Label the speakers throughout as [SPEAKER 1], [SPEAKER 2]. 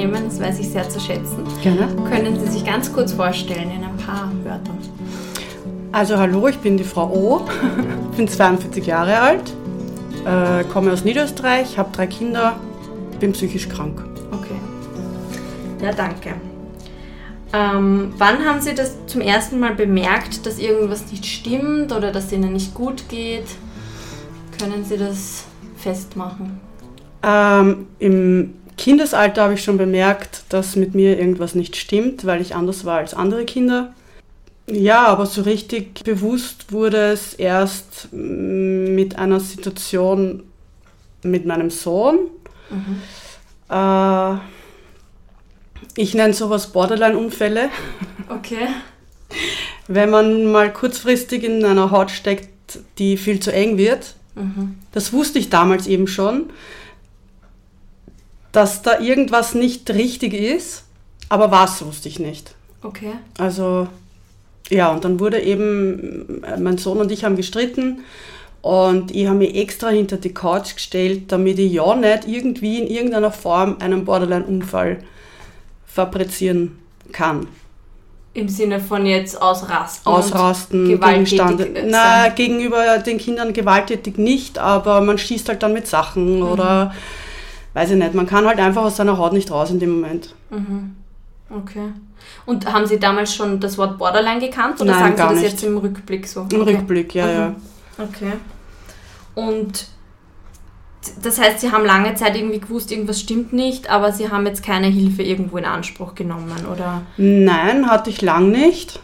[SPEAKER 1] Sie sich Zeit nehmen. Das weiß ich sehr zu schätzen.
[SPEAKER 2] Gerne.
[SPEAKER 1] Können Sie sich ganz kurz vorstellen in ein paar Wörtern?
[SPEAKER 2] Also hallo, ich bin die Frau O, bin 42 Jahre alt, äh, komme aus Niederösterreich, habe drei Kinder, bin psychisch krank.
[SPEAKER 1] Okay. Ja, danke. Ähm, wann haben Sie das zum ersten Mal bemerkt, dass irgendwas nicht stimmt oder dass es Ihnen nicht gut geht? Können Sie das festmachen?
[SPEAKER 2] Ähm, Im Kindesalter habe ich schon bemerkt, dass mit mir irgendwas nicht stimmt, weil ich anders war als andere Kinder. Ja, aber so richtig bewusst wurde es erst mm, mit einer Situation mit meinem Sohn. Äh, ich nenne sowas Borderline-Unfälle.
[SPEAKER 1] Okay.
[SPEAKER 2] Wenn man mal kurzfristig in einer Haut steckt, die viel zu eng wird. Das wusste ich damals eben schon, dass da irgendwas nicht richtig ist, aber was wusste ich nicht.
[SPEAKER 1] Okay.
[SPEAKER 2] Also ja, und dann wurde eben, mein Sohn und ich haben gestritten und ich habe mich extra hinter die Couch gestellt, damit ich ja nicht irgendwie in irgendeiner Form einen Borderline-Unfall fabrizieren kann.
[SPEAKER 1] Im Sinne von jetzt ausrasten.
[SPEAKER 2] Ausrasten,
[SPEAKER 1] gewalttätig.
[SPEAKER 2] Na, gegenüber den Kindern gewalttätig nicht, aber man schießt halt dann mit Sachen
[SPEAKER 1] Mhm.
[SPEAKER 2] oder weiß ich nicht, man kann halt einfach aus seiner Haut nicht raus in dem Moment.
[SPEAKER 1] Okay. Und haben Sie damals schon das Wort Borderline gekannt oder
[SPEAKER 2] Nein,
[SPEAKER 1] sagen Sie das
[SPEAKER 2] nicht.
[SPEAKER 1] jetzt im Rückblick so?
[SPEAKER 2] Im
[SPEAKER 1] okay.
[SPEAKER 2] Rückblick, ja, ja.
[SPEAKER 1] Okay. Und das heißt, Sie haben lange Zeit irgendwie gewusst, irgendwas stimmt nicht, aber Sie haben jetzt keine Hilfe irgendwo in Anspruch genommen, oder?
[SPEAKER 2] Nein, hatte ich lang nicht.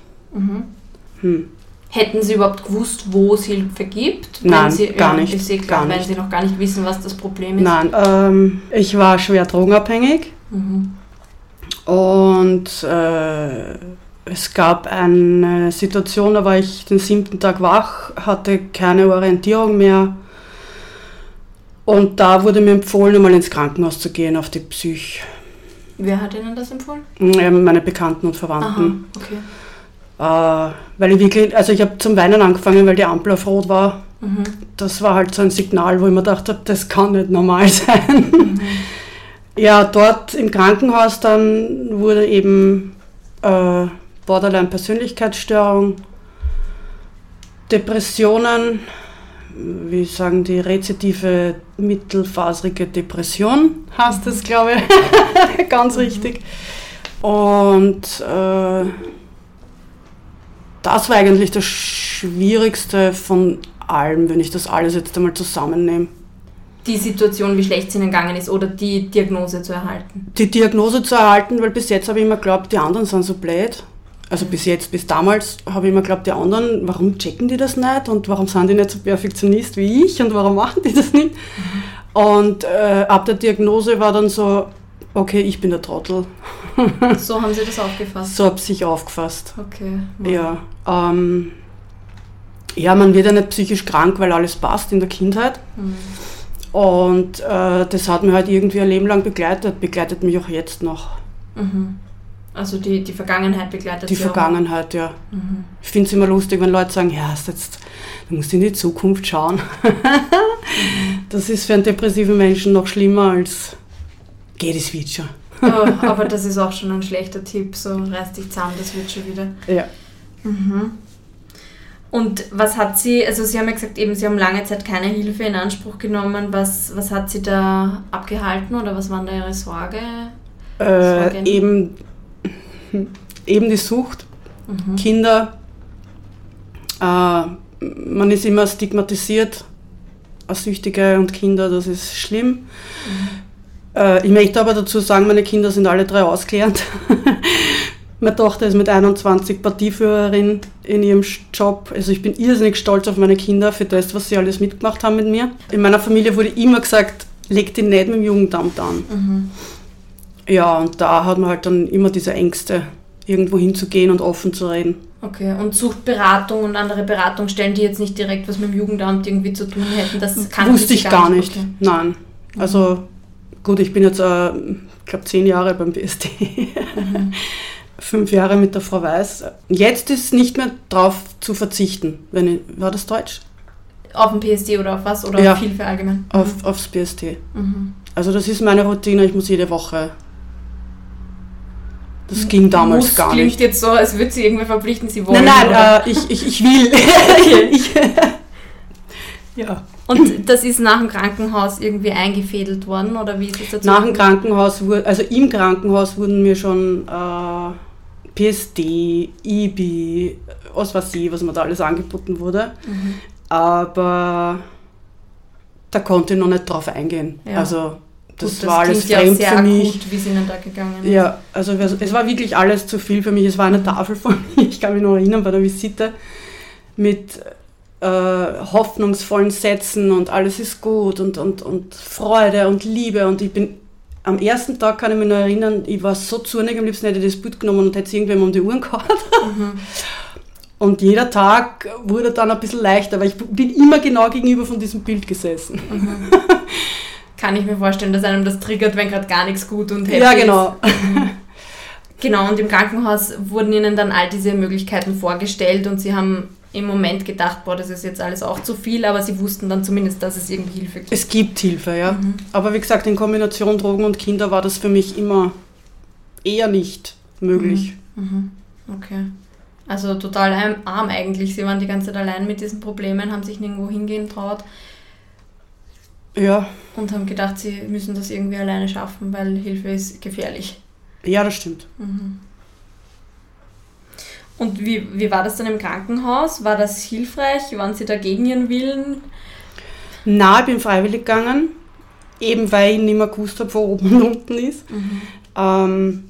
[SPEAKER 1] Hätten Sie überhaupt gewusst, wo es Hilfe gibt?
[SPEAKER 2] Nein,
[SPEAKER 1] Sie,
[SPEAKER 2] gar
[SPEAKER 1] ja,
[SPEAKER 2] nicht,
[SPEAKER 1] Ist eh klar, wenn. Sie noch gar nicht wissen, was das Problem ist.
[SPEAKER 2] Nein, ähm, ich war schwer drogenabhängig und äh, es gab eine Situation, da war ich den siebten Tag wach, hatte keine Orientierung mehr und da wurde mir empfohlen, einmal ins Krankenhaus zu gehen auf die Psych.
[SPEAKER 1] Wer hat Ihnen das empfohlen?
[SPEAKER 2] Ähm, Meine Bekannten und
[SPEAKER 1] Aha,
[SPEAKER 2] Verwandten.
[SPEAKER 1] okay.
[SPEAKER 2] Äh, weil ich wirklich, also ich habe zum Weinen angefangen, weil die Ampel auf Rot war. Das war halt so ein Signal, wo ich mir gedacht habe, das kann nicht normal sein. Ja, dort im Krankenhaus dann wurde eben äh, Borderline-Persönlichkeitsstörung, Depressionen, wie sagen die, rezidive mittelfaserige Depression heißt das, glaube ich, ganz richtig. Und äh, das war eigentlich das Schwierigste von allem, wenn ich das alles jetzt einmal zusammennehme.
[SPEAKER 1] Die Situation, wie schlecht es Ihnen gegangen ist oder die Diagnose zu erhalten.
[SPEAKER 2] Die Diagnose zu erhalten, weil bis jetzt habe ich immer geglaubt, die anderen sind so blöd. Also bis jetzt, bis damals habe ich immer geglaubt, die anderen, warum checken die das nicht und warum sind die nicht so Perfektionist wie ich und warum machen die das nicht? Und äh, ab der Diagnose war dann so, okay, ich bin der Trottel.
[SPEAKER 1] So haben Sie das aufgefasst.
[SPEAKER 2] So habe ich aufgefasst.
[SPEAKER 1] Okay.
[SPEAKER 2] Ja, ähm, ja, man wird ja nicht psychisch krank, weil alles passt in der Kindheit. Und äh, das hat mich halt irgendwie ein Leben lang begleitet, begleitet mich auch jetzt noch.
[SPEAKER 1] Also die, die Vergangenheit begleitet
[SPEAKER 2] Die
[SPEAKER 1] Sie auch.
[SPEAKER 2] Vergangenheit, ja. Ich finde es immer lustig, wenn Leute sagen, ja, jetzt, du musst in die Zukunft schauen. das ist für einen depressiven Menschen noch schlimmer als geht es wird schon.
[SPEAKER 1] Oh, aber das ist auch schon ein schlechter Tipp. So reiß dich zusammen, das wird schon wieder.
[SPEAKER 2] Ja.
[SPEAKER 1] Und was hat Sie, also Sie haben ja gesagt, eben Sie haben lange Zeit keine Hilfe in Anspruch genommen. Was, was hat Sie da abgehalten oder was waren da Ihre Sorge?
[SPEAKER 2] Äh, eben, eben die Sucht, Kinder. Äh, man ist immer stigmatisiert als Süchtige und Kinder, das ist schlimm. Äh, ich möchte aber dazu sagen, meine Kinder sind alle drei ausgelernt. Meine Tochter ist mit 21 Partieführerin in ihrem Job. Also ich bin irrsinnig stolz auf meine Kinder für das, was sie alles mitgemacht haben mit mir. In meiner Familie wurde immer gesagt, leg dich nicht mit dem Jugendamt an.
[SPEAKER 1] Mhm.
[SPEAKER 2] Ja, und da hat man halt dann immer diese Ängste, irgendwo hinzugehen und offen zu reden.
[SPEAKER 1] Okay, und sucht Beratung und andere Beratungsstellen, die jetzt nicht direkt was mit dem Jugendamt irgendwie zu tun hätten, das kann
[SPEAKER 2] Wusste ich gar nicht. Okay. Nein. Also gut, ich bin jetzt, äh, ich glaube, zehn Jahre beim BSD. Mhm. Fünf Jahre mit der Frau Weiß. Jetzt ist nicht mehr drauf zu verzichten. Wenn ich, war das Deutsch?
[SPEAKER 1] Auf dem PSD oder auf was? Oder
[SPEAKER 2] Ja.
[SPEAKER 1] viel für allgemein?
[SPEAKER 2] Auf, aufs BSD.
[SPEAKER 1] Mhm.
[SPEAKER 2] Also das ist meine Routine, ich muss jede Woche. Das ging damals
[SPEAKER 1] Muss
[SPEAKER 2] gar
[SPEAKER 1] klingt
[SPEAKER 2] nicht.
[SPEAKER 1] jetzt so, als würde sie irgendwie verpflichten, sie wollen.
[SPEAKER 2] Nein, nein, äh, ich, ich, ich will. ich, ja.
[SPEAKER 1] Und das ist nach dem Krankenhaus irgendwie eingefädelt worden, oder wie ist es dazu?
[SPEAKER 2] Nach dem Krankenhaus, wurde, also im Krankenhaus wurden mir schon äh, PSD, IBI, was weiß ich, was mir da alles angeboten wurde.
[SPEAKER 1] Mhm.
[SPEAKER 2] Aber da konnte ich noch nicht drauf eingehen.
[SPEAKER 1] Ja.
[SPEAKER 2] Also das,
[SPEAKER 1] Gut,
[SPEAKER 2] war alles
[SPEAKER 1] ja
[SPEAKER 2] fremd
[SPEAKER 1] sehr
[SPEAKER 2] für mich.
[SPEAKER 1] akut, wie es ihnen da gegangen ist.
[SPEAKER 2] Ja, also es es war wirklich alles zu viel für mich. Es war eine Tafel von mir, ich kann mich noch erinnern, bei der Visite mit äh, hoffnungsvollen Sätzen und alles ist gut und, und, und Freude und Liebe und ich bin am ersten Tag kann ich mich noch erinnern, ich war so zornig, am liebsten hätte ich das Bild genommen und hätte es irgendwem um die Uhren gehauen.
[SPEAKER 1] Mhm.
[SPEAKER 2] Und jeder Tag wurde dann ein bisschen leichter, weil ich bin immer genau gegenüber von diesem Bild gesessen.
[SPEAKER 1] Kann ich mir vorstellen, dass einem das triggert, wenn gerade gar nichts gut und happy
[SPEAKER 2] Ja, genau.
[SPEAKER 1] ist. Genau, und im Krankenhaus wurden ihnen dann all diese Möglichkeiten vorgestellt und sie haben im Moment gedacht, boah, das ist jetzt alles auch zu viel, aber sie wussten dann zumindest, dass es irgendwie Hilfe gibt.
[SPEAKER 2] Es gibt Hilfe, ja.
[SPEAKER 1] Mhm.
[SPEAKER 2] Aber wie gesagt, in Kombination Drogen und Kinder war das für mich immer eher nicht möglich.
[SPEAKER 1] Mhm. Okay. Also total arm- arm eigentlich. Sie waren die ganze Zeit allein mit diesen Problemen, haben sich nirgendwo hingehen traut
[SPEAKER 2] Ja,
[SPEAKER 1] und haben gedacht, sie müssen das irgendwie alleine schaffen, weil Hilfe ist gefährlich.
[SPEAKER 2] ja, das stimmt.
[SPEAKER 1] Mhm. Und wie, wie war das dann im Krankenhaus? War das hilfreich? Waren Sie da gegen Ihren Willen?
[SPEAKER 2] Na, ich bin freiwillig gegangen, eben weil ich nicht mehr gewusst habe, wo oben und unten ist. Ähm,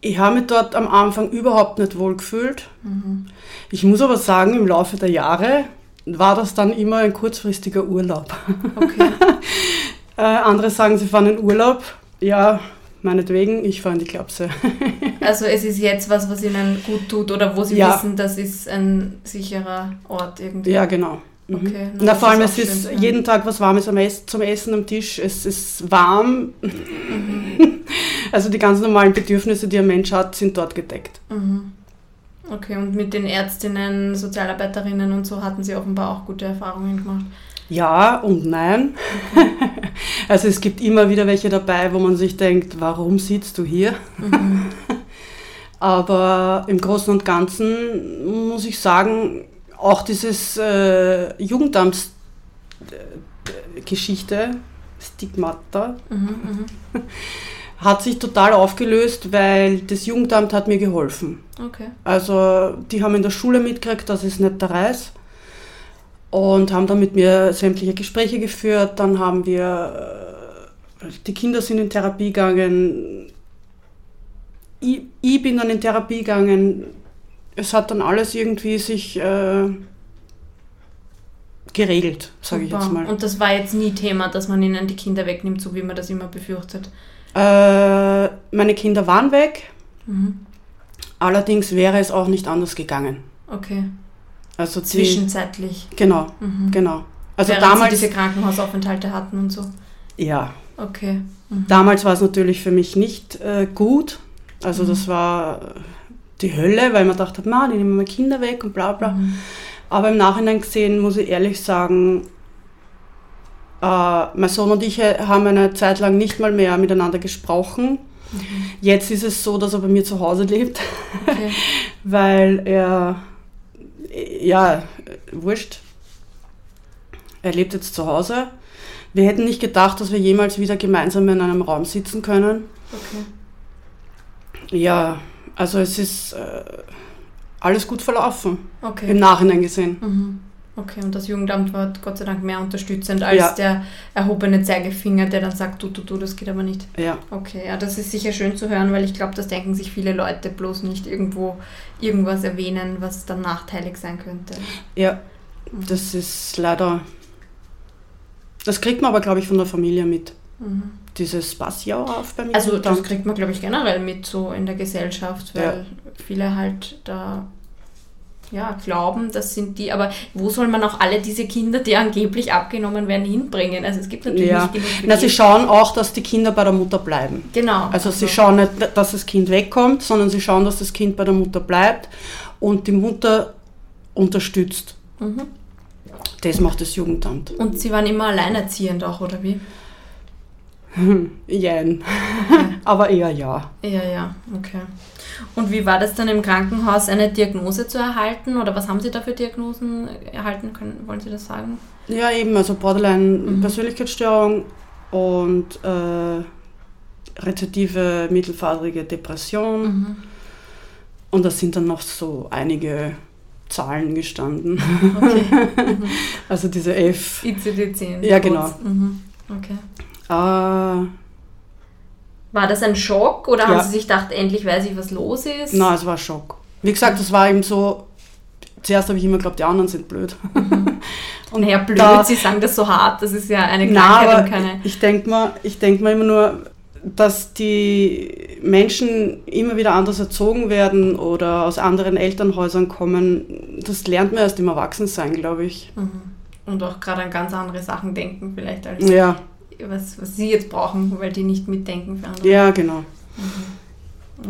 [SPEAKER 2] ich habe mich dort am Anfang überhaupt nicht wohl gefühlt.
[SPEAKER 1] Mhm.
[SPEAKER 2] Ich muss aber sagen, im Laufe der Jahre war das dann immer ein kurzfristiger Urlaub.
[SPEAKER 1] Okay.
[SPEAKER 2] Äh, andere sagen, sie fahren in Urlaub. Ja, meinetwegen, ich fahre in die Klapse.
[SPEAKER 1] Also es ist jetzt was, was Ihnen gut tut oder wo Sie
[SPEAKER 2] Ja.
[SPEAKER 1] wissen, das ist ein sicherer Ort irgendwie.
[SPEAKER 2] ja, genau. Mhm.
[SPEAKER 1] Okay, na,
[SPEAKER 2] vor allem, es ist
[SPEAKER 1] ja.
[SPEAKER 2] jeden Tag was Warmes zum Essen am Tisch. Es ist warm.
[SPEAKER 1] Mhm.
[SPEAKER 2] Also die ganz normalen Bedürfnisse, die ein Mensch hat, sind dort gedeckt.
[SPEAKER 1] Mhm. Okay, und mit den Ärztinnen, Sozialarbeiterinnen und so hatten Sie offenbar auch gute Erfahrungen gemacht.
[SPEAKER 2] Ja und nein. Also es gibt immer wieder welche dabei, wo man sich denkt, warum sitzt du hier?
[SPEAKER 1] Mhm.
[SPEAKER 2] Aber im Großen und Ganzen muss ich sagen, auch dieses äh, Jugendamtsgeschichte, Stigmata,
[SPEAKER 1] Mhm, mhm.
[SPEAKER 2] hat sich total aufgelöst, weil das Jugendamt hat mir geholfen.
[SPEAKER 1] Okay.
[SPEAKER 2] Also die haben in der Schule mitgekriegt, dass es nicht der Reis und haben dann mit mir sämtliche Gespräche geführt. Dann haben wir, äh, die Kinder sind in Therapie gegangen. Ich, ich bin dann in Therapie gegangen. Es hat dann alles irgendwie sich äh, geregelt, sage ich jetzt mal.
[SPEAKER 1] Und das war jetzt nie Thema, dass man ihnen die Kinder wegnimmt, so wie man das immer befürchtet.
[SPEAKER 2] Äh, meine Kinder waren weg,
[SPEAKER 1] Mhm.
[SPEAKER 2] allerdings wäre es auch nicht anders gegangen.
[SPEAKER 1] Okay.
[SPEAKER 2] Also die,
[SPEAKER 1] Zwischenzeitlich.
[SPEAKER 2] Genau,
[SPEAKER 1] Mhm.
[SPEAKER 2] genau. Also
[SPEAKER 1] Während
[SPEAKER 2] damals,
[SPEAKER 1] Sie diese Krankenhausaufenthalte hatten und so.
[SPEAKER 2] ja,
[SPEAKER 1] Okay. Mhm.
[SPEAKER 2] damals war es natürlich für mich nicht äh, gut. Also das war äh, die Hölle, weil man dachte, man, die nehmen meine Kinder weg und bla bla.
[SPEAKER 1] Mhm.
[SPEAKER 2] Aber im Nachhinein gesehen muss ich ehrlich sagen, äh, mein Sohn und ich äh, haben eine Zeit lang nicht mal mehr miteinander gesprochen.
[SPEAKER 1] Mhm.
[SPEAKER 2] Jetzt ist es so, dass er bei mir zu Hause lebt,
[SPEAKER 1] Okay.
[SPEAKER 2] weil er, ja, wurscht, er lebt jetzt zu Hause. Wir hätten nicht gedacht, dass wir jemals wieder gemeinsam in einem Raum sitzen können.
[SPEAKER 1] Okay.
[SPEAKER 2] Ja, also es ist äh, alles gut verlaufen, im
[SPEAKER 1] Okay.
[SPEAKER 2] Nachhinein gesehen.
[SPEAKER 1] Mhm. Okay, und das Jugendamt war Gott sei Dank mehr unterstützend als
[SPEAKER 2] Ja.
[SPEAKER 1] der erhobene Zeigefinger, der dann sagt, du, du, du, das geht aber nicht.
[SPEAKER 2] Ja,
[SPEAKER 1] Okay, ja, das ist sicher schön zu hören, weil ich glaube, das denken sich viele Leute bloß nicht irgendwo irgendwas erwähnen, was dann nachteilig sein könnte.
[SPEAKER 2] ja, das ist leider Das kriegt man aber, glaube ich, von der Familie mit. Dieses Pass ja auf bei mir.
[SPEAKER 1] Also das kriegt man, glaube ich, generell mit so in der Gesellschaft, weil
[SPEAKER 2] Ja.
[SPEAKER 1] viele halt da ja, glauben, das sind die, aber wo soll man auch alle diese Kinder, die angeblich abgenommen werden, hinbringen? Also es gibt natürlich
[SPEAKER 2] ja.
[SPEAKER 1] nicht genug
[SPEAKER 2] Na, sie schauen auch, dass die Kinder bei der Mutter bleiben.
[SPEAKER 1] Genau.
[SPEAKER 2] Also sie schauen nicht, dass das Kind wegkommt, sondern sie schauen, dass das Kind bei der Mutter bleibt und die Mutter unterstützt.
[SPEAKER 1] Mhm.
[SPEAKER 2] Das macht das Jugendamt.
[SPEAKER 1] Und sie waren immer alleinerziehend auch, oder wie?
[SPEAKER 2] Jein. Aber eher ja.
[SPEAKER 1] Ja, ja, okay. Und wie war das dann im Krankenhaus, eine Diagnose zu erhalten? Oder was haben Sie da für Diagnosen erhalten können? Wollen Sie das sagen?
[SPEAKER 2] Ja, eben, also Borderline-Persönlichkeitsstörung und äh, rezidive mittelfaserige Depression.
[SPEAKER 1] Mhm.
[SPEAKER 2] Und da sind dann noch so einige Zahlen gestanden.
[SPEAKER 1] Okay.
[SPEAKER 2] Also diese F.
[SPEAKER 1] ICD-10.
[SPEAKER 2] Ja, genau.
[SPEAKER 1] Mhm. Okay.
[SPEAKER 2] Äh,
[SPEAKER 1] War das ein Schock oder haben
[SPEAKER 2] Ja.
[SPEAKER 1] Sie sich gedacht, endlich weiß ich, was los ist?
[SPEAKER 2] na, es war ein Schock. Wie gesagt, das war eben so, zuerst habe ich immer geglaubt, die anderen sind blöd. Und
[SPEAKER 1] Naja, blöd,
[SPEAKER 2] da-
[SPEAKER 1] Sie sagen das so hart. Das ist ja eine Krankheit
[SPEAKER 2] aber
[SPEAKER 1] und keine.
[SPEAKER 2] ich denke ich denk mir immer nur, dass die Menschen immer wieder anders erzogen werden oder aus anderen Elternhäusern kommen, das lernt man erst im Erwachsensein, glaube ich.
[SPEAKER 1] Mhm. Und auch gerade an ganz andere Sachen denken, vielleicht als
[SPEAKER 2] Ja,
[SPEAKER 1] was, was Sie jetzt brauchen, weil die nicht mitdenken für andere.
[SPEAKER 2] ja, genau.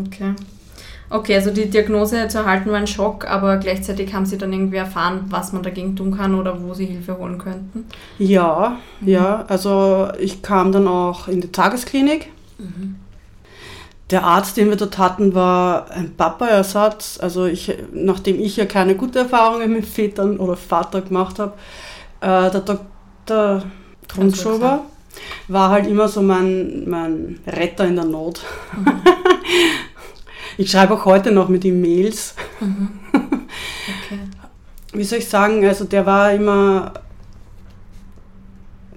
[SPEAKER 1] Okay. Okay, also die Diagnose zu erhalten war ein Schock, aber gleichzeitig haben Sie dann irgendwie erfahren, was man dagegen tun kann oder wo Sie Hilfe holen könnten.
[SPEAKER 2] Ja, ja, also ich kam dann auch in die Tagesklinik. Der Arzt, den wir dort hatten, war ein Papa-Ersatz. Also ich, nachdem ich ja keine gute Erfahrungen mit Vätern oder Vater gemacht habe, äh, der Dr. Grundschober war halt immer so mein, mein Retter in der Not. ich schreibe auch heute noch mit ihm Mails.
[SPEAKER 1] Okay.
[SPEAKER 2] Wie soll ich sagen, also der war immer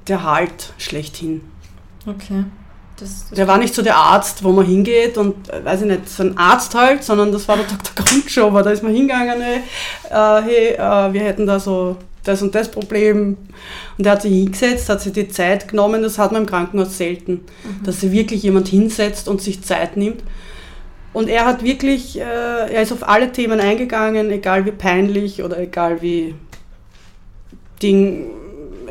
[SPEAKER 2] der Halt schlechthin.
[SPEAKER 1] Okay. Das,
[SPEAKER 2] Der war nicht so der Arzt, wo man hingeht und, äh, weiß ich nicht, so ein Arzt halt, sondern das war der Dr. Grundschober. Da ist man hingegangen, hey, äh, hey äh, wir hätten da so das und das Problem. Und er hat sich hingesetzt, hat sich die Zeit genommen, das hat man im Krankenhaus selten, dass sich wirklich jemand hinsetzt und sich Zeit nimmt. Und er hat wirklich, äh, er ist auf alle Themen eingegangen, egal wie peinlich oder egal wie Ding,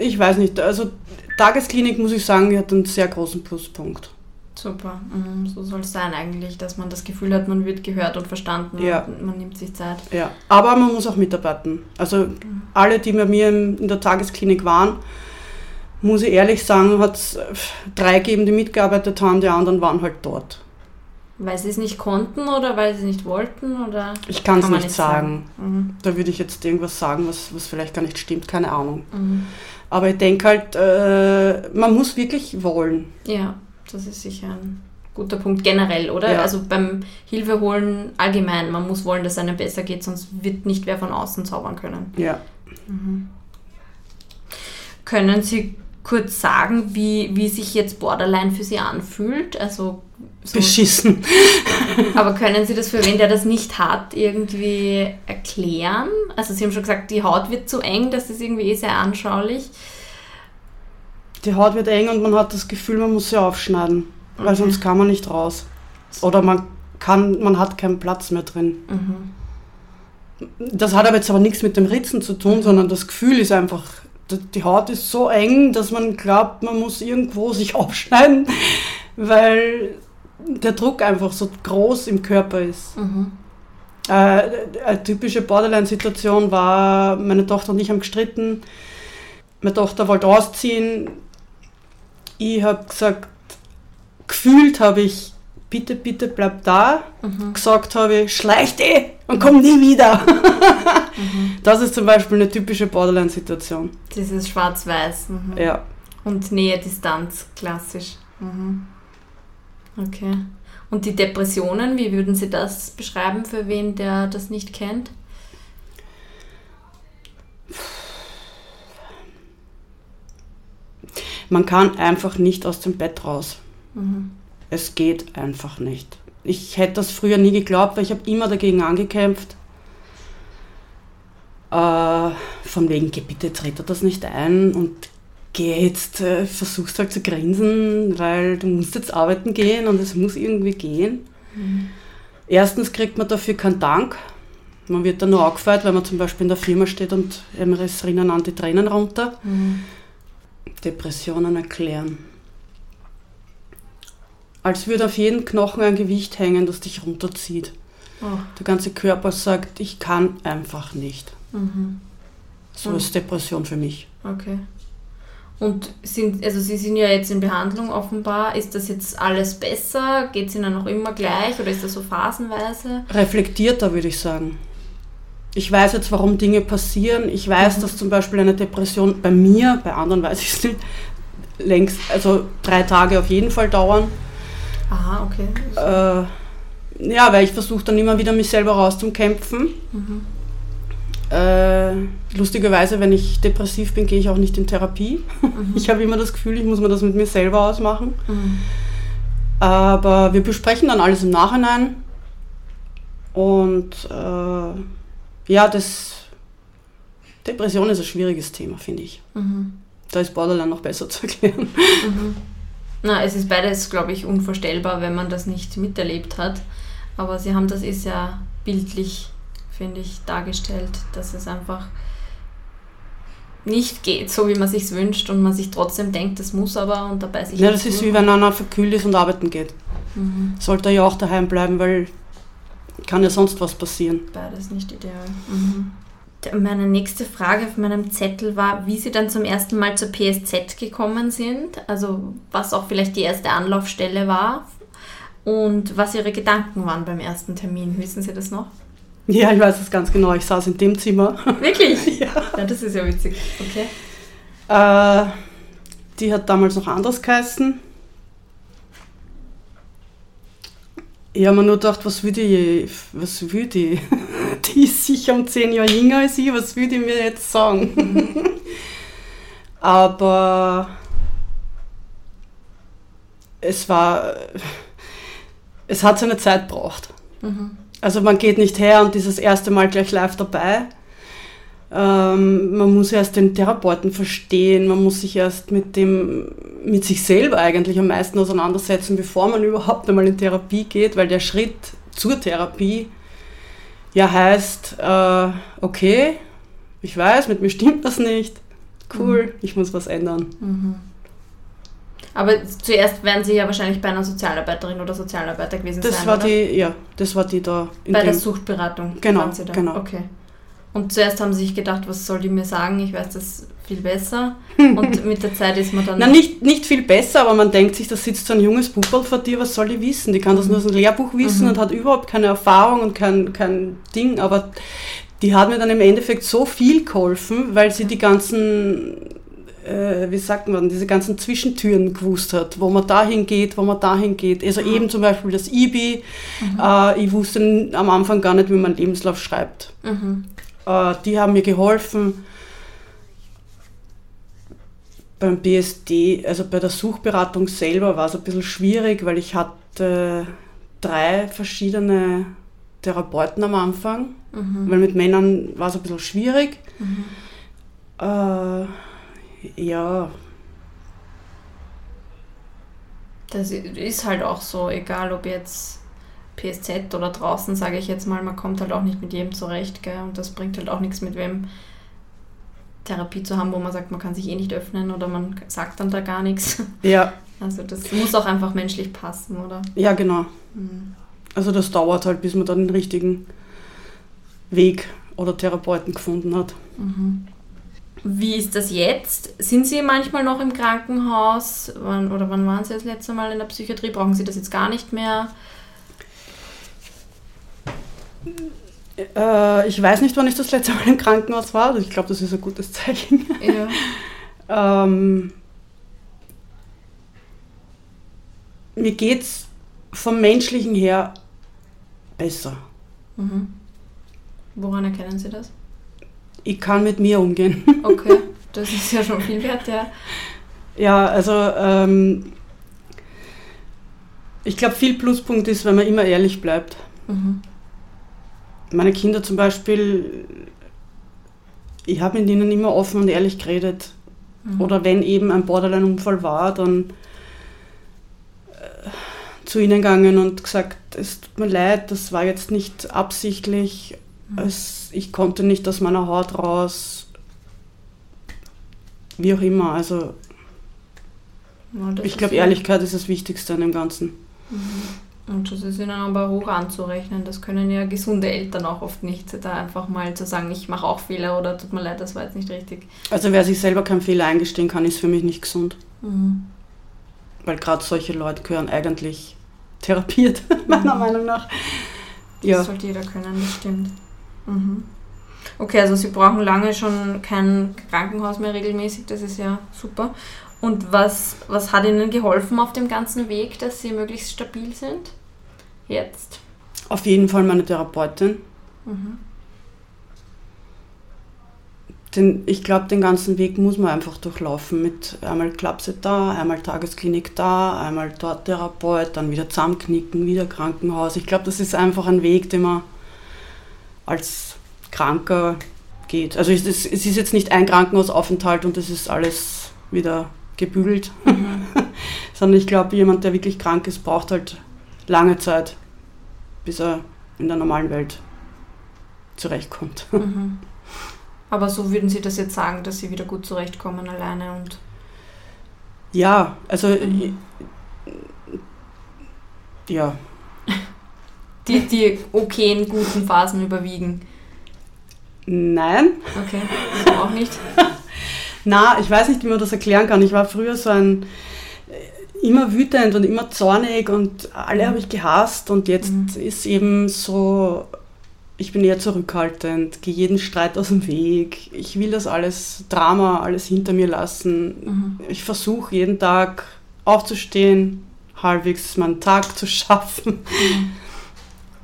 [SPEAKER 2] ich weiß nicht, also Tagesklinik, muss ich sagen, hat einen sehr großen Pluspunkt.
[SPEAKER 1] Super. Mhm. So soll es sein eigentlich, dass man das Gefühl hat, man wird gehört und verstanden
[SPEAKER 2] Ja.
[SPEAKER 1] und man nimmt sich Zeit.
[SPEAKER 2] Ja, aber man muss auch mitarbeiten. Also alle, die bei mir in der Tagesklinik waren, muss ich ehrlich sagen, hat es drei gegeben, die mitgearbeitet haben, die anderen waren halt dort.
[SPEAKER 1] Weil sie es nicht konnten oder weil sie es nicht wollten oder?
[SPEAKER 2] Ich kann es
[SPEAKER 1] Kann man
[SPEAKER 2] nicht
[SPEAKER 1] nicht
[SPEAKER 2] sagen.
[SPEAKER 1] Mhm.
[SPEAKER 2] Da würde ich jetzt irgendwas sagen, was, was vielleicht gar nicht stimmt, keine Ahnung.
[SPEAKER 1] Mhm.
[SPEAKER 2] Aber ich denke halt, äh, man muss wirklich wollen.
[SPEAKER 1] Ja, das ist sicher ein guter Punkt generell, oder?
[SPEAKER 2] Ja.
[SPEAKER 1] Also beim Hilfe holen allgemein, man muss wollen, dass es einem besser geht, sonst wird nicht wer von außen zaubern können.
[SPEAKER 2] Ja.
[SPEAKER 1] Können Sie kurz sagen, wie, wie sich jetzt Borderline für Sie anfühlt? Also so,
[SPEAKER 2] Beschissen.
[SPEAKER 1] aber können Sie das für wen, der das nicht hat, irgendwie erklären? Also Sie haben schon gesagt, die Haut wird zu eng, das ist irgendwie eh sehr anschaulich.
[SPEAKER 2] Die Haut wird eng und man hat das Gefühl, man muss sie aufschneiden, weil
[SPEAKER 1] Okay.
[SPEAKER 2] sonst kann man nicht raus. Oder man kann, man hat keinen Platz mehr drin.
[SPEAKER 1] Mhm.
[SPEAKER 2] Das hat aber jetzt aber nichts mit dem Ritzen zu tun, sondern das Gefühl ist einfach, die Haut ist so eng, dass man glaubt, man muss irgendwo sich aufschneiden, weil der Druck einfach so groß im Körper ist.
[SPEAKER 1] Mhm.
[SPEAKER 2] Äh, eine typische Borderline-Situation war, meine Tochter und ich haben gestritten. Meine Tochter wollte ausziehen. Ich habe gesagt, gefühlt habe ich, bitte, bitte bleib da.
[SPEAKER 1] Mhm.
[SPEAKER 2] Gesagt habe ich, schleich dich und komm nie wieder. Das ist zum Beispiel eine typische Borderline-Situation.
[SPEAKER 1] Dieses Schwarz-Weiß. Mhm.
[SPEAKER 2] Ja.
[SPEAKER 1] Und Nähe, Distanz, klassisch. Mhm. Okay. Und die Depressionen, wie würden Sie das beschreiben für wen, der das nicht kennt?
[SPEAKER 2] Man kann einfach nicht aus dem Bett raus.
[SPEAKER 1] Mhm.
[SPEAKER 2] Es geht einfach nicht. Ich hätte das früher nie geglaubt, weil ich habe immer dagegen angekämpft. Äh, von wegen, geh bitte, tritt er das nicht ein. Und geh jetzt, äh, versuchst halt zu grinsen, weil du musst jetzt arbeiten gehen und es muss irgendwie gehen. Mhm. Erstens kriegt man dafür keinen Dank. Man wird dann nur angefeuert, wenn man zum Beispiel in der Firma steht und es rinnen an die Tränen runter. Mhm. Depressionen erklären. Als würde auf jeden Knochen ein Gewicht hängen, das dich runterzieht. Oh. Der ganze Körper sagt, ich kann einfach nicht. Mhm. So mhm. ist Depression für mich.
[SPEAKER 1] Okay. Und sind, also Sie sind ja jetzt in Behandlung offenbar. Ist das jetzt alles besser? Geht es Ihnen noch immer gleich oder ist das so phasenweise?
[SPEAKER 2] Reflektierter, würde ich sagen. Ich weiß jetzt, warum Dinge passieren. Ich weiß, mhm. dass zum Beispiel eine Depression bei mir, bei anderen weiß ich es nicht, längst, also drei Tage auf jeden Fall dauern.
[SPEAKER 1] Aha, okay.
[SPEAKER 2] Äh, ja, weil ich versuche dann immer wieder mich selber rauszukämpfen. Mhm. Äh, lustigerweise, wenn ich depressiv bin, gehe ich auch nicht in Therapie. Mhm. Ich habe immer das Gefühl, ich muss mir das mit mir selber ausmachen. Mhm. Aber wir besprechen dann alles im Nachhinein. Und äh, ja, das Depression ist ein schwieriges Thema, finde ich. Mhm. Da ist Borderline noch besser zu erklären.
[SPEAKER 1] Mhm. Na, es ist beides, glaube ich, unvorstellbar, wenn man das nicht miterlebt hat. Aber Sie haben das ist ja bildlich finde ich, dargestellt, dass es einfach nicht geht, so wie man sich wünscht und man sich trotzdem denkt, das muss aber und dabei sich.
[SPEAKER 2] Ja, das ist wie wenn einer verkühlt ist und arbeiten geht. Mhm. Sollte er ja auch daheim bleiben, weil kann ja sonst was passieren.
[SPEAKER 1] Beides nicht ideal. Mhm. Meine nächste Frage auf meinem Zettel war, wie Sie dann zum ersten Mal zur PSZ gekommen sind, also was auch vielleicht die erste Anlaufstelle war und was Ihre Gedanken waren beim ersten Termin. Wissen Sie das noch?
[SPEAKER 2] Ja, ich weiß es ganz genau. Ich saß in dem Zimmer.
[SPEAKER 1] Wirklich? ja. ja das ist ja witzig. Okay.
[SPEAKER 2] Äh, die hat damals noch anders geheißen. Ich habe mir nur gedacht, was würde ich, was würde ich, die ist sicher um zehn Jahre jünger als ich, was würde ich mir jetzt sagen? Mhm. Aber es war, es hat seine Zeit gebraucht. Mhm. Also man geht nicht her und ist das erste Mal gleich live dabei. Ähm, man muss erst den Therapeuten verstehen, man muss sich erst mit dem, mit sich selber eigentlich am meisten auseinandersetzen, bevor man überhaupt einmal in Therapie geht, weil der Schritt zur Therapie ja heißt, äh, okay, ich weiß, mit mir stimmt das nicht, cool, mhm. ich muss was ändern. Mhm.
[SPEAKER 1] Aber zuerst werden Sie ja wahrscheinlich bei einer Sozialarbeiterin oder Sozialarbeiter gewesen
[SPEAKER 2] das
[SPEAKER 1] sein.
[SPEAKER 2] War oder? die, ja, das war die da.
[SPEAKER 1] bei der Suchtberatung
[SPEAKER 2] genau, waren Sie da. Genau.
[SPEAKER 1] Okay. Und zuerst haben Sie sich gedacht, was soll die mir sagen? Ich weiß das viel besser. Und mit der Zeit ist man dann.
[SPEAKER 2] Na, nicht, nicht viel besser, aber man denkt sich, da sitzt so ein junges Puppel vor dir, was soll die wissen? Die kann das nur aus einem Lehrbuch wissen mhm. und hat überhaupt keine Erfahrung und kein, kein Ding. Aber die hat mir dann im Endeffekt so viel geholfen, weil sie die ganzen äh, wie sagt man, diese ganzen Zwischentüren gewusst hat, wo man dahin geht, wo man dahin geht. Also mhm. eben zum Beispiel das IBI. Mhm. Äh, ich wusste am Anfang gar nicht, wie man Lebenslauf schreibt. Mhm. Äh, die haben mir geholfen. Beim BSD, also bei der Suchberatung selber war es ein bisschen schwierig, weil ich hatte drei verschiedene Therapeuten am Anfang, mhm. weil mit Männern war es ein bisschen schwierig. Mhm. Äh, ja.
[SPEAKER 1] Das ist halt auch so, egal ob jetzt PSZ oder draußen, sage ich jetzt mal, man kommt halt auch nicht mit jedem zurecht, gell? Und das bringt halt auch nichts mit wem Therapie zu haben, wo man sagt, man kann sich eh nicht öffnen oder man sagt dann da gar nichts.
[SPEAKER 2] Ja.
[SPEAKER 1] Also das muss auch einfach menschlich passen, oder?
[SPEAKER 2] Ja, genau. Mhm. Also das dauert halt, bis man dann den richtigen Weg oder Therapeuten gefunden hat. Mhm.
[SPEAKER 1] Wie ist das jetzt? Sind Sie manchmal noch im Krankenhaus? Wann, oder wann waren Sie das letzte Mal in der Psychiatrie? Brauchen Sie das jetzt gar nicht mehr?
[SPEAKER 2] Äh, ich weiß nicht, wann ich das letzte Mal im Krankenhaus war. Also ich glaube, das ist ein gutes Zeichen. Ja. ähm, mir geht es vom Menschlichen her besser.
[SPEAKER 1] Mhm. Woran erkennen Sie das?
[SPEAKER 2] ich kann mit mir umgehen.
[SPEAKER 1] Okay, das ist ja schon viel wert, ja.
[SPEAKER 2] Ja, also ähm, ich glaube, viel Pluspunkt ist, wenn man immer ehrlich bleibt. Mhm. Meine Kinder zum Beispiel, ich habe mit ihnen immer offen und ehrlich geredet. Mhm. Oder wenn eben ein Borderline-Unfall war, dann äh, zu ihnen gegangen und gesagt, es tut mir leid, das war jetzt nicht absichtlich, mhm. es, ich konnte nicht aus meiner Haut raus, wie auch immer. Also ja, ich glaube, Ehrlichkeit ist das Wichtigste an dem Ganzen.
[SPEAKER 1] Mhm. Und das ist ihnen aber hoch anzurechnen. Das können ja gesunde Eltern auch oft nicht, da einfach mal zu sagen, ich mache auch Fehler oder tut mir leid, das war jetzt nicht richtig.
[SPEAKER 2] Also wer sich selber keinen Fehler eingestehen kann, ist für mich nicht gesund. Mhm. Weil gerade solche Leute gehören eigentlich therapiert, meiner mhm. Meinung nach.
[SPEAKER 1] Ja. Das sollte jeder können, das stimmt. Mhm. Okay, also Sie brauchen lange schon kein Krankenhaus mehr regelmäßig, das ist ja super. Und was, was hat Ihnen geholfen auf dem ganzen Weg, dass Sie möglichst stabil sind? Jetzt?
[SPEAKER 2] Auf jeden Fall meine Therapeutin. Mhm. Den, ich glaube, den ganzen Weg muss man einfach durchlaufen mit einmal Klapse da, einmal Tagesklinik da, einmal dort Therapeut, dann wieder zusammenknicken, wieder Krankenhaus. Ich glaube, das ist einfach ein Weg, den man als Kranker geht. Also es ist, es ist jetzt nicht ein Krankenhausaufenthalt und das ist alles wieder gebügelt, mhm. sondern ich glaube, jemand, der wirklich krank ist, braucht halt lange Zeit, bis er in der normalen Welt zurechtkommt. Mhm.
[SPEAKER 1] Aber so würden Sie das jetzt sagen, dass Sie wieder gut zurechtkommen alleine und.
[SPEAKER 2] Ja, also. Mhm. Ja.
[SPEAKER 1] Die, die okayen, guten Phasen überwiegen.
[SPEAKER 2] Nein.
[SPEAKER 1] Okay, ich auch nicht.
[SPEAKER 2] Na, ich weiß nicht, wie man das erklären kann. Ich war früher so ein immer wütend und immer zornig und alle habe ich gehasst und jetzt mhm. ist eben so ich bin eher zurückhaltend, gehe jeden Streit aus dem Weg. Ich will das alles, Drama, alles hinter mir lassen. Mhm. Ich versuche jeden Tag aufzustehen, halbwegs meinen Tag zu schaffen. Mhm.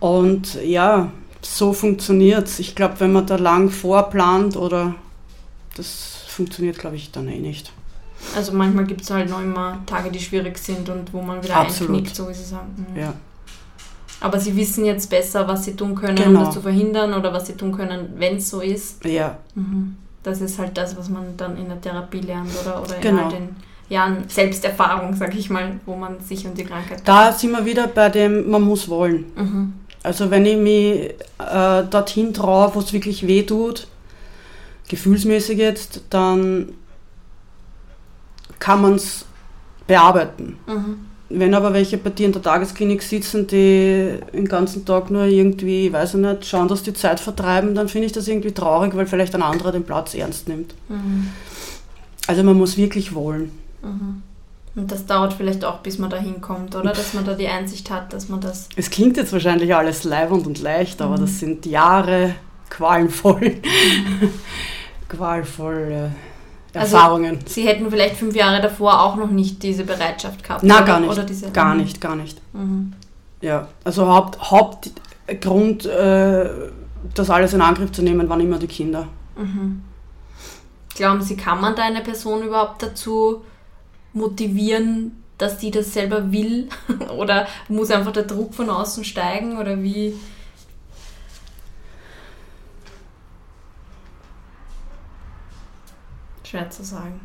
[SPEAKER 2] Und ja, so funktioniert es. Ich glaube, wenn man da lang vorplant oder das funktioniert, glaube ich, dann eh nicht.
[SPEAKER 1] Also manchmal gibt es halt noch immer Tage, die schwierig sind und wo man wieder Absolut. einknickt, so wie Sie sagen.
[SPEAKER 2] Mhm. Ja.
[SPEAKER 1] Aber sie wissen jetzt besser, was sie tun können, genau. um das zu verhindern oder was sie tun können, wenn es so ist.
[SPEAKER 2] Ja.
[SPEAKER 1] Mhm. Das ist halt das, was man dann in der Therapie lernt oder, oder genau. in all den Jahren Selbsterfahrung, sag ich mal, wo man sich um die Krankheit.
[SPEAKER 2] Da sind wir wieder bei dem, man muss wollen. Mhm. Also wenn ich mich äh, dorthin traue, wo es wirklich weh tut, gefühlsmäßig jetzt, dann kann man es bearbeiten. Mhm. Wenn aber welche bei dir in der Tagesklinik sitzen, die den ganzen Tag nur irgendwie, weiß ich nicht, schauen, dass die Zeit vertreiben, dann finde ich das irgendwie traurig, weil vielleicht ein anderer den Platz ernst nimmt. Mhm. Also man muss wirklich wollen.
[SPEAKER 1] Mhm. Und das dauert vielleicht auch, bis man da hinkommt, oder? Dass man da die Einsicht hat, dass man das.
[SPEAKER 2] Es klingt jetzt wahrscheinlich alles leibend und leicht, aber mhm. das sind Jahre qualenvoll. Mhm. qualvoll. Also, Erfahrungen.
[SPEAKER 1] Also, Sie hätten vielleicht fünf Jahre davor auch noch nicht diese Bereitschaft gehabt.
[SPEAKER 2] Na, gar nicht. Oder diese, gar nicht, gar nicht. Mhm. Ja, also Haupt, Hauptgrund, äh, das alles in Angriff zu nehmen, waren immer die Kinder.
[SPEAKER 1] Mhm. Glauben Sie, kann man da eine Person überhaupt dazu motivieren, dass die das selber will? oder muss einfach der Druck von außen steigen? Oder wie? Schwer zu sagen.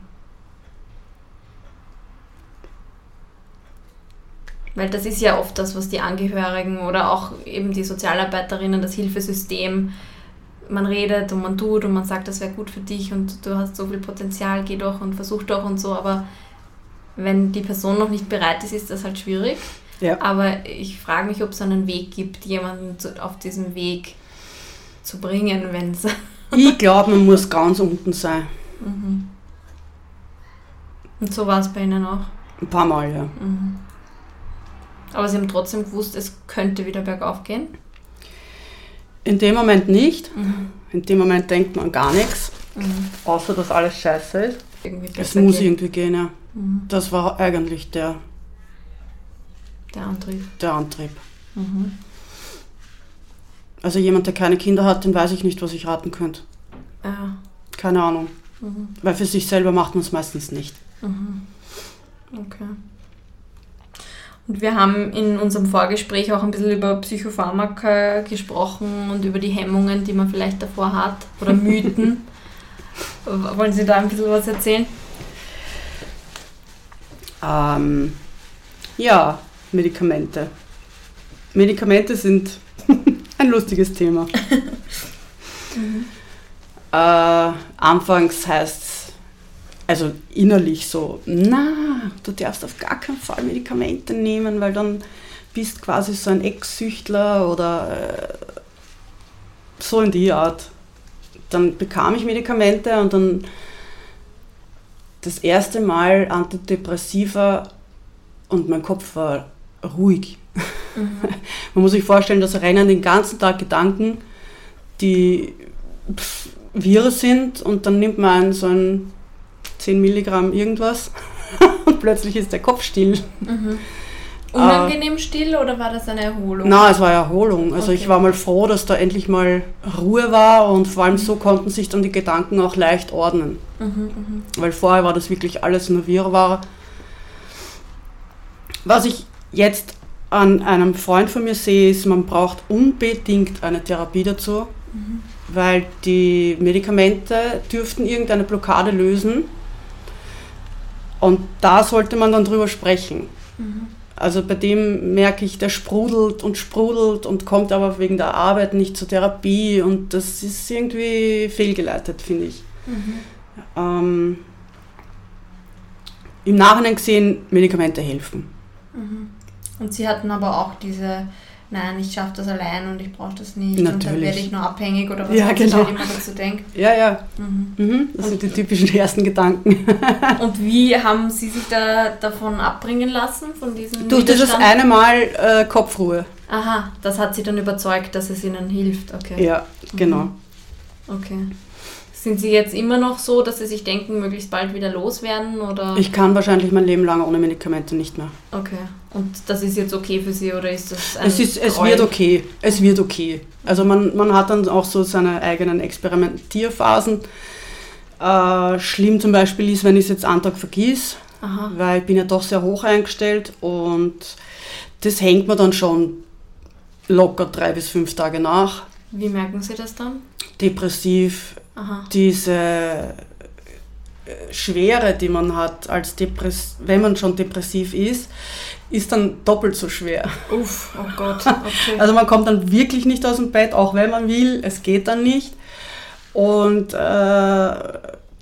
[SPEAKER 1] Weil das ist ja oft das, was die Angehörigen oder auch eben die Sozialarbeiterinnen, das Hilfesystem, man redet und man tut und man sagt, das wäre gut für dich und du hast so viel Potenzial, geh doch und versuch doch und so, aber wenn die Person noch nicht bereit ist, ist das halt schwierig. Ja. Aber ich frage mich, ob es einen Weg gibt, jemanden zu, auf diesem Weg zu bringen, wenn es.
[SPEAKER 2] ich glaube, man muss ganz unten sein. Mhm.
[SPEAKER 1] Und so war es bei Ihnen auch?
[SPEAKER 2] Ein paar Mal, ja. Mhm.
[SPEAKER 1] Aber Sie haben trotzdem gewusst, es könnte wieder bergauf gehen?
[SPEAKER 2] In dem Moment nicht. Mhm. In dem Moment denkt man gar nichts, mhm. außer dass alles scheiße ist. es muss geht. irgendwie gehen, ja. Mhm. Das war eigentlich der,
[SPEAKER 1] der Antrieb.
[SPEAKER 2] Der Antrieb. Mhm. Also jemand, der keine Kinder hat, den weiß ich nicht, was ich raten könnte. Ja. Keine Ahnung. Mhm. Weil für sich selber macht man es meistens nicht. Mhm.
[SPEAKER 1] Okay. Und wir haben in unserem Vorgespräch auch ein bisschen über Psychopharmaka gesprochen und über die Hemmungen, die man vielleicht davor hat oder Mythen. Wollen Sie da ein bisschen was erzählen?
[SPEAKER 2] Ähm, ja, Medikamente. Medikamente sind ein lustiges Thema. mhm. Äh, anfangs heißt es, also innerlich so, na, du darfst auf gar keinen Fall Medikamente nehmen, weil dann bist quasi so ein Ex-Süchtler oder äh, so in die Art. Dann bekam ich Medikamente und dann das erste Mal Antidepressiva und mein Kopf war ruhig. Mhm. Man muss sich vorstellen, dass rennen den ganzen Tag Gedanken, die pff, Virus sind und dann nimmt man einen so ein 10 Milligramm irgendwas und plötzlich ist der Kopf still. Mhm.
[SPEAKER 1] Unangenehm äh, still oder war das eine Erholung?
[SPEAKER 2] Nein, es war Erholung. Also okay. ich war mal froh, dass da endlich mal Ruhe war und vor allem so konnten sich dann die Gedanken auch leicht ordnen. Mhm, mhm. Weil vorher war das wirklich alles nur Wirrwarr. Was ich jetzt an einem Freund von mir sehe, ist, man braucht unbedingt eine Therapie dazu, mhm. Weil die Medikamente dürften irgendeine Blockade lösen und da sollte man dann drüber sprechen. Mhm. Also bei dem merke ich, der sprudelt und sprudelt und kommt aber wegen der Arbeit nicht zur Therapie und das ist irgendwie fehlgeleitet, finde ich. Mhm. Ähm, Im Nachhinein gesehen, Medikamente helfen.
[SPEAKER 1] Mhm. Und Sie hatten aber auch diese nein, ich schaffe das allein und ich brauche das nicht
[SPEAKER 2] Natürlich. und
[SPEAKER 1] dann werde ich nur abhängig oder was
[SPEAKER 2] ja, genau.
[SPEAKER 1] halt immer dazu denkt.
[SPEAKER 2] Ja, ja. Mhm. Mhm, das und sind die typischen ersten Gedanken.
[SPEAKER 1] und wie haben Sie sich da davon abbringen lassen, von diesem
[SPEAKER 2] Durch dieses eine Mal äh, Kopfruhe.
[SPEAKER 1] Aha, das hat Sie dann überzeugt, dass es Ihnen hilft, okay.
[SPEAKER 2] Ja, genau. Mhm.
[SPEAKER 1] Okay. Sind Sie jetzt immer noch so, dass Sie sich denken, möglichst bald wieder loswerden? Oder?
[SPEAKER 2] Ich kann wahrscheinlich mein Leben lang ohne Medikamente nicht mehr.
[SPEAKER 1] Okay. Und das ist jetzt okay für Sie oder ist das ein
[SPEAKER 2] Es, ist, es wird okay. Es wird okay. Also man, man hat dann auch so seine eigenen Experimentierphasen. Äh, schlimm zum Beispiel ist, wenn ich es jetzt einen Tag vergieße, weil ich bin ja doch sehr hoch eingestellt und das hängt mir dann schon locker drei bis fünf Tage nach.
[SPEAKER 1] Wie merken Sie das dann?
[SPEAKER 2] Depressiv, Aha. diese äh, Schwere, die man hat, als Depress wenn man schon depressiv ist, ist dann doppelt so schwer.
[SPEAKER 1] Uff, oh Gott. Okay.
[SPEAKER 2] Also man kommt dann wirklich nicht aus dem Bett, auch wenn man will, es geht dann nicht. Und äh,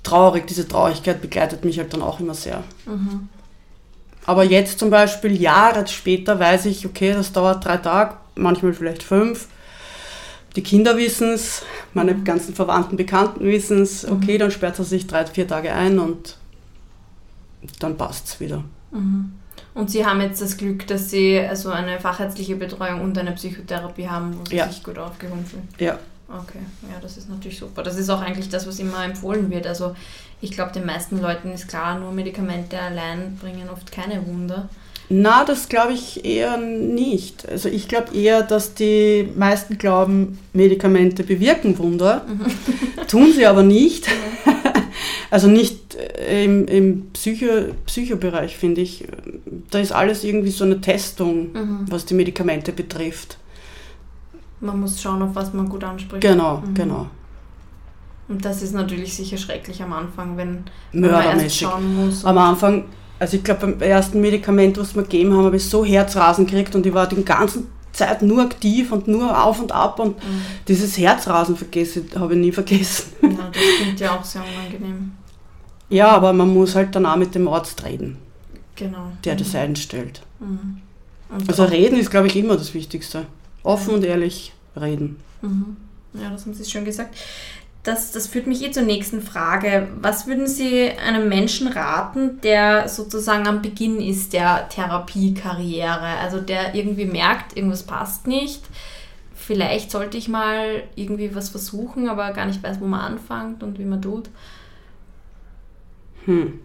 [SPEAKER 2] traurig, diese Traurigkeit begleitet mich halt dann auch immer sehr. Mhm. Aber jetzt zum Beispiel, Jahre später, weiß ich, okay, das dauert drei Tage, manchmal vielleicht fünf die Kinder wissen es, meine mhm. ganzen Verwandten, Bekannten wissen es, mhm. okay, dann sperrt er sich drei, vier Tage ein und dann passt es wieder.
[SPEAKER 1] Mhm. Und Sie haben jetzt das Glück, dass Sie also eine fachärztliche Betreuung und eine Psychotherapie haben, wo Sie ja. sich gut aufgehoben fühlen.
[SPEAKER 2] Ja.
[SPEAKER 1] Okay, ja, das ist natürlich super. Das ist auch eigentlich das, was immer empfohlen wird. Also ich glaube, den meisten Leuten ist klar, nur Medikamente allein bringen oft keine Wunder.
[SPEAKER 2] Na, das glaube ich eher nicht. Also ich glaube eher, dass die meisten glauben, Medikamente bewirken Wunder, mhm. tun sie aber nicht. also nicht äh, im, im Psycho, Psychobereich, finde ich. Da ist alles irgendwie so eine Testung, mhm. was die Medikamente betrifft.
[SPEAKER 1] Man muss schauen, auf was man gut anspricht.
[SPEAKER 2] Genau, mhm. genau.
[SPEAKER 1] Und das ist natürlich sicher schrecklich am Anfang, wenn
[SPEAKER 2] man erst schauen muss. Am Anfang also ich glaube, beim ersten Medikament, was wir gegeben haben, habe ich so Herzrasen gekriegt und ich war die ganze Zeit nur aktiv und nur auf und ab und mhm. dieses Herzrasen vergessen, habe ich nie vergessen.
[SPEAKER 1] Ja, das klingt ja auch sehr unangenehm.
[SPEAKER 2] Ja, aber man muss halt dann auch mit dem Arzt reden.
[SPEAKER 1] Genau.
[SPEAKER 2] Der mhm. das einstellt. Mhm. Also reden ist, glaube ich, immer das Wichtigste. Offen und ehrlich reden.
[SPEAKER 1] Mhm. Ja, das haben Sie schön gesagt das, das führt mich eh zur nächsten Frage. Was würden Sie einem Menschen raten, der sozusagen am Beginn ist der Therapiekarriere? Also der irgendwie merkt, irgendwas passt nicht. Vielleicht sollte ich mal irgendwie was versuchen, aber gar nicht weiß, wo man anfängt und wie man tut.
[SPEAKER 2] Hm.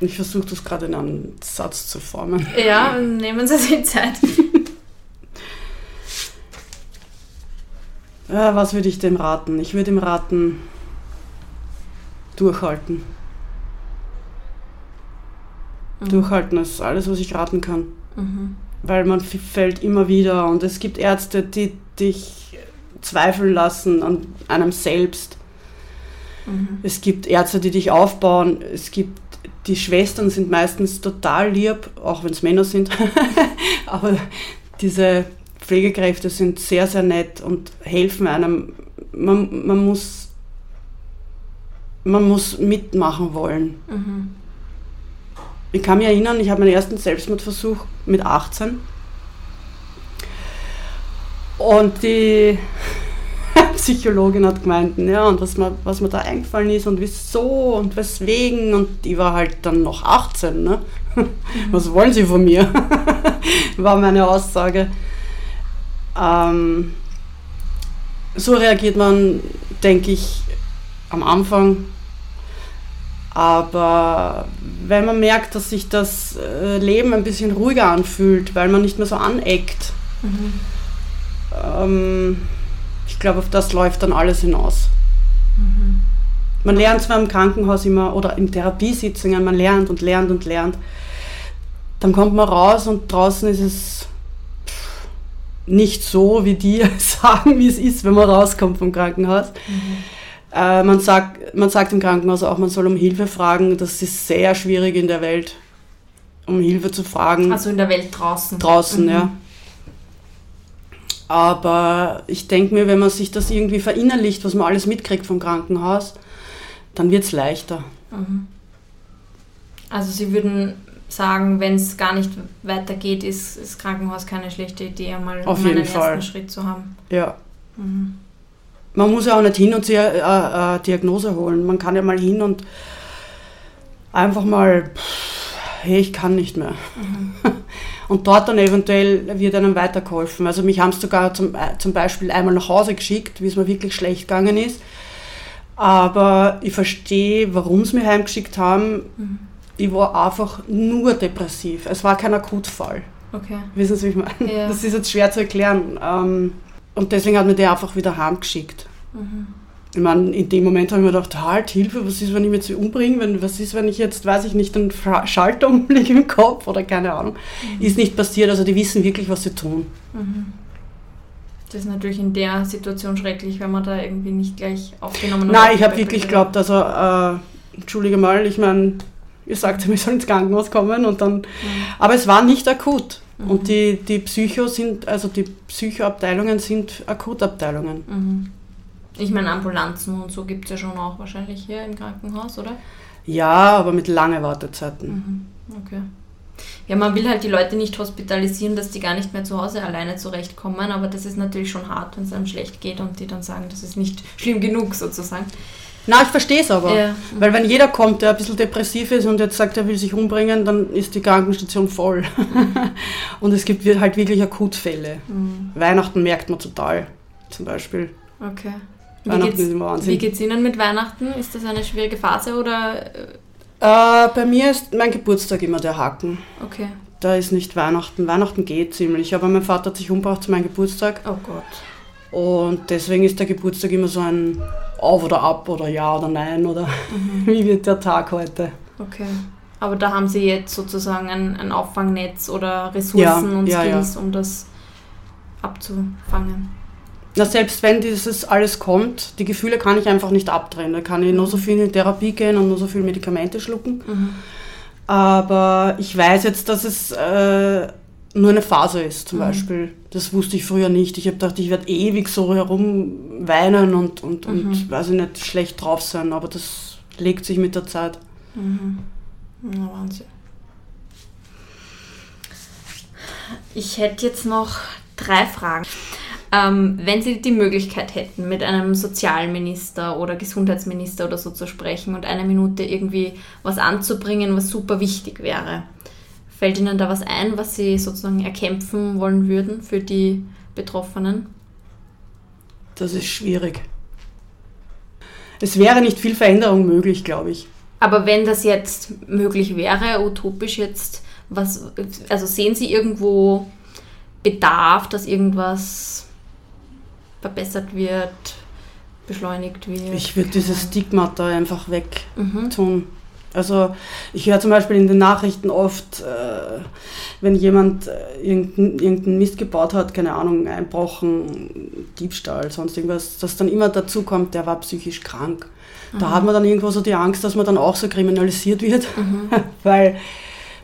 [SPEAKER 2] Ich versuche das gerade in einen Satz zu formen.
[SPEAKER 1] Ja, nehmen Sie sich Zeit.
[SPEAKER 2] Ja, was würde ich dem raten? Ich würde ihm raten, durchhalten. Mhm. Durchhalten ist alles, was ich raten kann. Mhm. Weil man fällt immer wieder und es gibt Ärzte, die dich zweifeln lassen an einem selbst. Mhm. Es gibt Ärzte, die dich aufbauen. Es gibt die Schwestern sind meistens total lieb, auch wenn es Männer sind. Aber diese Pflegekräfte sind sehr, sehr nett und helfen einem. Man, man, muss, man muss mitmachen wollen. Mhm. Ich kann mich erinnern, ich habe meinen ersten Selbstmordversuch mit 18. Und die Psychologin hat gemeint, ja, und was mir, was mir da eingefallen ist und wieso und weswegen. Und ich war halt dann noch 18, ne? Mhm. Was wollen Sie von mir? war meine Aussage. Ähm, so reagiert man, denke ich, am Anfang. Aber wenn man merkt, dass sich das äh, Leben ein bisschen ruhiger anfühlt, weil man nicht mehr so aneckt, mhm. ähm, ich glaube, auf das läuft dann alles hinaus. Mhm. Man lernt zwar im Krankenhaus immer oder in Therapiesitzungen, man lernt und lernt und lernt. Dann kommt man raus und draußen ist es nicht so, wie die sagen, wie es ist, wenn man rauskommt vom Krankenhaus. Mhm. Äh, man, sagt, man sagt im Krankenhaus auch, man soll um Hilfe fragen. Das ist sehr schwierig in der Welt, um Hilfe zu fragen.
[SPEAKER 1] Also in der Welt draußen.
[SPEAKER 2] Draußen, mhm. ja. Aber ich denke mir, wenn man sich das irgendwie verinnerlicht, was man alles mitkriegt vom Krankenhaus, dann wird es leichter. Mhm.
[SPEAKER 1] Also Sie würden sagen, wenn es gar nicht weitergeht, ist das Krankenhaus keine schlechte Idee, einmal
[SPEAKER 2] Auf einen Fall.
[SPEAKER 1] ersten Schritt zu haben.
[SPEAKER 2] Ja. Mhm. Man muss ja auch nicht hin und sie eine äh, Diagnose holen. Man kann ja mal hin und einfach mal, pff, hey, ich kann nicht mehr. Mhm. Und dort dann eventuell wird einem weitergeholfen. Also mich haben sie sogar zum, äh, zum Beispiel einmal nach Hause geschickt, wie es mir wirklich schlecht gegangen ist. Aber ich verstehe, warum sie mich heimgeschickt haben. Mhm ich war einfach nur depressiv. Es war kein Akutfall.
[SPEAKER 1] Okay.
[SPEAKER 2] Wissen Sie, wie ich meine? Ja. Das ist jetzt schwer zu erklären. Ähm, und deswegen hat mir der einfach wieder heimgeschickt. Mhm. Ich meine, in dem Moment habe ich mir gedacht, halt, Hilfe, was ist, wenn ich mich jetzt umbringe? Wenn, was ist, wenn ich jetzt, weiß ich nicht, einen Schalter umlege im Kopf oder keine Ahnung. Mhm. Ist nicht passiert, also die wissen wirklich, was sie tun. Mhm.
[SPEAKER 1] Das ist natürlich in der Situation schrecklich, wenn man da irgendwie nicht gleich aufgenommen wird.
[SPEAKER 2] Nein, ich habe wirklich geglaubt, also, äh, entschuldige mal, ich meine, ihr sagt, wir sollen ins Krankenhaus kommen und dann. Mhm. Aber es war nicht akut. Mhm. Und die, die Psycho sind, also die Psychoabteilungen sind Akutabteilungen.
[SPEAKER 1] Mhm. Ich meine, Ambulanzen und so gibt es ja schon auch wahrscheinlich hier im Krankenhaus, oder?
[SPEAKER 2] Ja, aber mit langen Wartezeiten.
[SPEAKER 1] Mhm. Okay. Ja, man will halt die Leute nicht hospitalisieren, dass die gar nicht mehr zu Hause alleine zurechtkommen, aber das ist natürlich schon hart, wenn es einem schlecht geht und die dann sagen, das ist nicht schlimm genug sozusagen.
[SPEAKER 2] Na, ich verstehe es aber. Ja. Weil wenn jeder kommt, der ein bisschen depressiv ist und jetzt sagt, er will sich umbringen, dann ist die Krankenstation voll. und es gibt halt wirklich Akutfälle. Mhm. Weihnachten merkt man total, zum Beispiel.
[SPEAKER 1] Okay. Weihnachten ist immer Wahnsinn. Wie geht es Ihnen mit Weihnachten? Ist das eine schwierige Phase oder?
[SPEAKER 2] Äh, bei mir ist mein Geburtstag immer der Haken.
[SPEAKER 1] Okay.
[SPEAKER 2] Da ist nicht Weihnachten. Weihnachten geht ziemlich, aber mein Vater hat sich umgebracht zu meinem Geburtstag.
[SPEAKER 1] Oh Gott.
[SPEAKER 2] Und deswegen ist der Geburtstag immer so ein Auf oder Ab oder Ja oder Nein oder mhm. wie wird der Tag heute.
[SPEAKER 1] Okay. Aber da haben Sie jetzt sozusagen ein, ein Auffangnetz oder Ressourcen ja, und ja, Skills, ja. um das abzufangen.
[SPEAKER 2] Na, selbst wenn dieses alles kommt, die Gefühle kann ich einfach nicht abdrehen. Da kann ich nur so viel in Therapie gehen und nur so viel Medikamente schlucken. Mhm. Aber ich weiß jetzt, dass es äh, nur eine Phase ist, zum mhm. Beispiel. Das wusste ich früher nicht. Ich habe gedacht, ich werde ewig so herumweinen und, und, mhm. und, weiß ich nicht, schlecht drauf sein, aber das legt sich mit der Zeit.
[SPEAKER 1] Mhm. Na, Wahnsinn. Ich hätte jetzt noch drei Fragen. Ähm, wenn Sie die Möglichkeit hätten, mit einem Sozialminister oder Gesundheitsminister oder so zu sprechen und eine Minute irgendwie was anzubringen, was super wichtig wäre, Fällt Ihnen da was ein, was Sie sozusagen erkämpfen wollen würden für die Betroffenen?
[SPEAKER 2] Das ist schwierig. Es wäre nicht viel Veränderung möglich, glaube ich.
[SPEAKER 1] Aber wenn das jetzt möglich wäre, utopisch jetzt, was, also sehen Sie irgendwo Bedarf, dass irgendwas verbessert wird, beschleunigt wird?
[SPEAKER 2] Ich würde dieses Stigma da einfach weg mhm. tun. Also ich höre zum Beispiel in den Nachrichten oft, äh, wenn jemand äh, irgendeinen irgendein Mist gebaut hat, keine Ahnung, Einbrochen, Diebstahl, sonst irgendwas, dass dann immer dazu kommt, der war psychisch krank. Da hat man dann irgendwo so die Angst, dass man dann auch so kriminalisiert wird, weil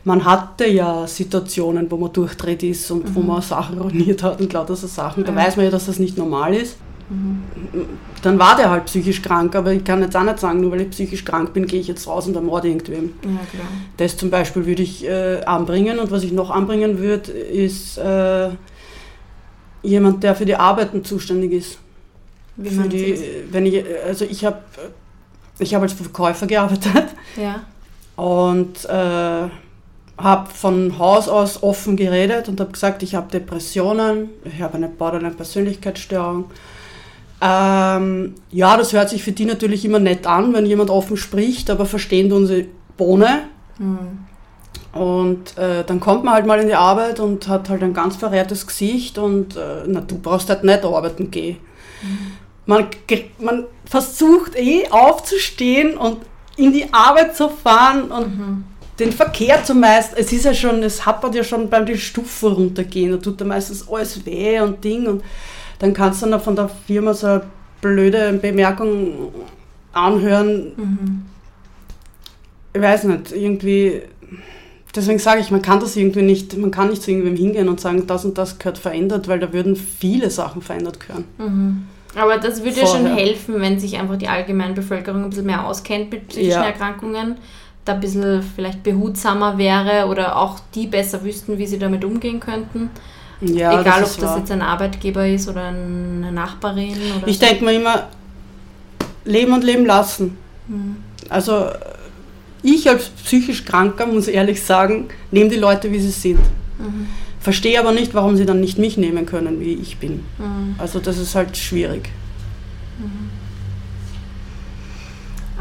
[SPEAKER 2] man hatte ja Situationen, wo man durchdreht ist und wo man Sachen ruiniert hat und lauter so Sachen. Da weiß man ja, dass das nicht normal ist. Dann war der halt psychisch krank, aber ich kann jetzt auch nicht sagen, nur weil ich psychisch krank bin, gehe ich jetzt raus und ermorde irgendwem.
[SPEAKER 1] Ja, klar.
[SPEAKER 2] Das zum Beispiel würde ich äh, anbringen und was ich noch anbringen würde, ist äh, jemand, der für die Arbeiten zuständig ist.
[SPEAKER 1] Wie
[SPEAKER 2] Für die, wenn ich, also ich habe ich hab als Verkäufer gearbeitet
[SPEAKER 1] Ja.
[SPEAKER 2] und äh, habe von Haus aus offen geredet und habe gesagt, ich habe Depressionen, ich habe eine Borderline-Persönlichkeitsstörung. Ähm, ja, das hört sich für die natürlich immer nett an, wenn jemand offen spricht, aber verstehen tun sie Bohne.
[SPEAKER 1] Mhm.
[SPEAKER 2] Und äh, dann kommt man halt mal in die Arbeit und hat halt ein ganz verrehrtes Gesicht und äh, na, du brauchst halt nicht arbeiten gehen. Man, ge- man versucht eh aufzustehen und in die Arbeit zu fahren und den Verkehr zu meistern. Es ist ja schon, es happert ja schon beim die Stufen runtergehen, da tut da meistens alles weh und Ding und dann kannst du dann von der Firma so eine blöde Bemerkung anhören,
[SPEAKER 1] Mhm.
[SPEAKER 2] ich weiß nicht, irgendwie, deswegen sage ich, man kann das irgendwie nicht, man kann nicht zu irgendwem hingehen und sagen, das und das gehört verändert, weil da würden viele Sachen verändert gehören.
[SPEAKER 1] Mhm. Aber das würde ja schon helfen, wenn sich einfach die Allgemeinbevölkerung ein bisschen mehr auskennt mit psychischen
[SPEAKER 2] Ja.
[SPEAKER 1] Erkrankungen, da ein bisschen vielleicht behutsamer wäre oder auch die besser wüssten, wie sie damit umgehen könnten.
[SPEAKER 2] Ja,
[SPEAKER 1] Egal,
[SPEAKER 2] das
[SPEAKER 1] ob das
[SPEAKER 2] wahr.
[SPEAKER 1] jetzt ein Arbeitgeber ist oder eine Nachbarin. Oder
[SPEAKER 2] Ich
[SPEAKER 1] so.
[SPEAKER 2] denke mir immer, leben und leben lassen.
[SPEAKER 1] Mhm.
[SPEAKER 2] Also ich als psychisch Kranker muss ehrlich sagen, nehme die Leute, wie sie sind.
[SPEAKER 1] Mhm.
[SPEAKER 2] Verstehe aber nicht, warum sie dann nicht mich nehmen können, wie ich bin.
[SPEAKER 1] Mhm.
[SPEAKER 2] Also das ist halt schwierig.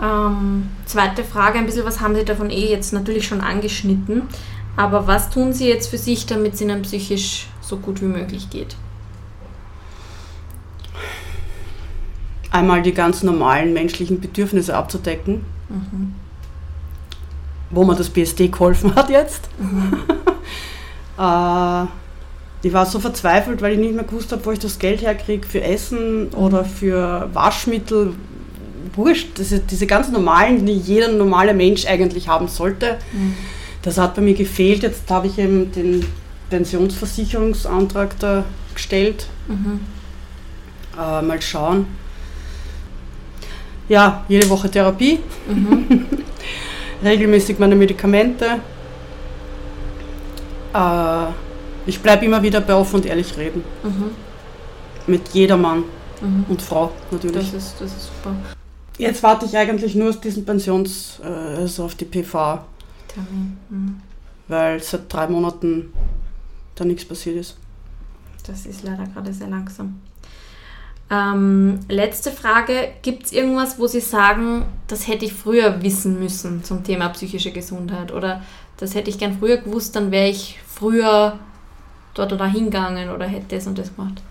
[SPEAKER 1] Ähm, zweite Frage, ein bisschen was haben Sie davon eh jetzt natürlich schon angeschnitten. Aber was tun Sie jetzt für sich, damit es Ihnen psychisch so gut wie möglich geht?
[SPEAKER 2] Einmal die ganz normalen menschlichen Bedürfnisse abzudecken, wo mir das BSD geholfen hat jetzt. äh, ich war so verzweifelt, weil ich nicht mehr gewusst habe, wo ich das Geld herkriege für Essen oder für Waschmittel. Wurscht, diese, diese ganz normalen, die jeder normale Mensch eigentlich haben sollte. Das hat bei mir gefehlt. Jetzt habe ich eben den Pensionsversicherungsantrag da gestellt.
[SPEAKER 1] Mhm.
[SPEAKER 2] Äh, mal schauen. Ja, jede Woche Therapie. Regelmäßig meine Medikamente. Äh, ich bleibe immer wieder bei offen und ehrlich reden.
[SPEAKER 1] Mhm.
[SPEAKER 2] Mit jedermann
[SPEAKER 1] Mhm.
[SPEAKER 2] und Frau natürlich.
[SPEAKER 1] Das ist, das ist super.
[SPEAKER 2] Jetzt warte ich eigentlich nur auf diesen Pensions, äh, also auf die PV,
[SPEAKER 1] Termin. Mhm.
[SPEAKER 2] weil seit drei Monaten da nichts passiert ist.
[SPEAKER 1] Das ist leider gerade sehr langsam. Ähm, letzte Frage. Gibt es irgendwas, wo Sie sagen, das hätte ich früher wissen müssen zum Thema psychische Gesundheit? Oder das hätte ich gern früher gewusst, dann wäre ich früher dort oder hingegangen oder hätte das und das gemacht?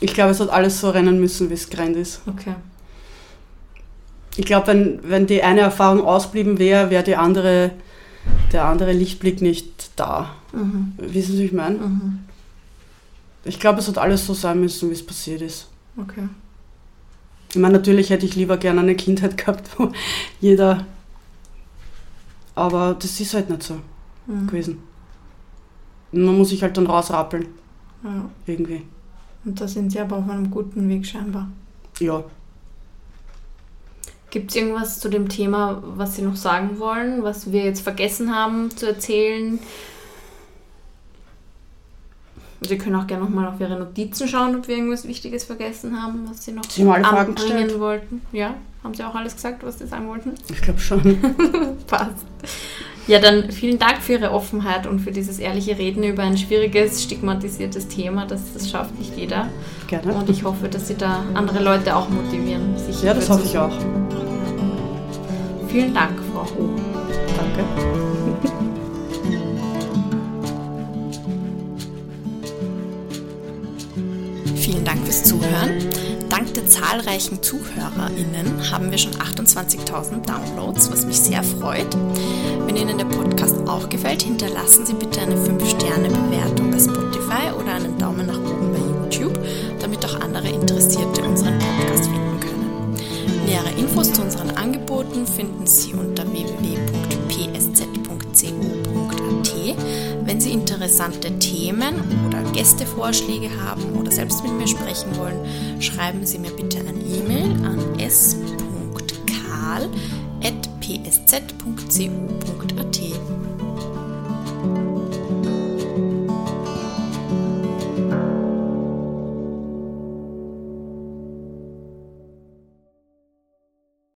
[SPEAKER 2] Ich glaube, es hat alles so rennen müssen, wie es gerannt ist.
[SPEAKER 1] Okay.
[SPEAKER 2] Ich glaube, wenn, wenn die eine Erfahrung ausblieben wäre, wäre die andere, der andere Lichtblick nicht da.
[SPEAKER 1] Mhm.
[SPEAKER 2] Wissen Sie, wie ich meine?
[SPEAKER 1] Mhm.
[SPEAKER 2] Ich glaube, es hat alles so sein müssen, wie es passiert ist.
[SPEAKER 1] Okay.
[SPEAKER 2] Ich meine, natürlich hätte ich lieber gerne eine Kindheit gehabt, wo jeder. Aber das ist halt nicht so
[SPEAKER 1] Mhm.
[SPEAKER 2] gewesen. Und man muss sich halt dann rausrappeln,
[SPEAKER 1] Ja.
[SPEAKER 2] irgendwie.
[SPEAKER 1] Und da sind Sie aber auf einem guten Weg scheinbar.
[SPEAKER 2] Ja.
[SPEAKER 1] Gibt es irgendwas zu dem Thema, was Sie noch sagen wollen, was wir jetzt vergessen haben zu erzählen? Sie können auch gerne nochmal auf Ihre Notizen schauen, ob wir irgendwas Wichtiges vergessen haben, was Sie noch
[SPEAKER 2] Sie haben alle Fragen
[SPEAKER 1] anbringen
[SPEAKER 2] gestellt?
[SPEAKER 1] wollten. Ja, haben Sie auch alles gesagt, was Sie sagen wollten?
[SPEAKER 2] Ich glaube schon.
[SPEAKER 1] Passt. Ja, dann vielen Dank für Ihre Offenheit und für dieses ehrliche Reden über ein schwieriges, stigmatisiertes Thema. Das, das schafft nicht jeder.
[SPEAKER 2] Gerne.
[SPEAKER 1] Und ich hoffe, dass Sie da andere Leute auch motivieren, sich
[SPEAKER 2] Ja, das hoffe ich auch.
[SPEAKER 1] Vielen Dank, Frau Ho.
[SPEAKER 2] Danke.
[SPEAKER 3] Vielen Dank fürs Zuhören. Dank der zahlreichen ZuhörerInnen haben wir schon 28.000 Downloads, was mich sehr freut. Wenn Ihnen der Podcast auch gefällt, hinterlassen Sie bitte eine 5-Sterne-Bewertung bei Spotify oder einen Daumen nach oben bei YouTube, damit auch andere Interessierte unseren Podcast finden können. Nähere
[SPEAKER 1] Infos zu unseren Angeboten finden Sie unter www.psz.co.at. Wenn Sie interessante Themen oder Gästevorschläge haben oder selbst mit mir sprechen wollen, schreiben Sie mir bitte eine E-Mail an s.karl.psz.co.at.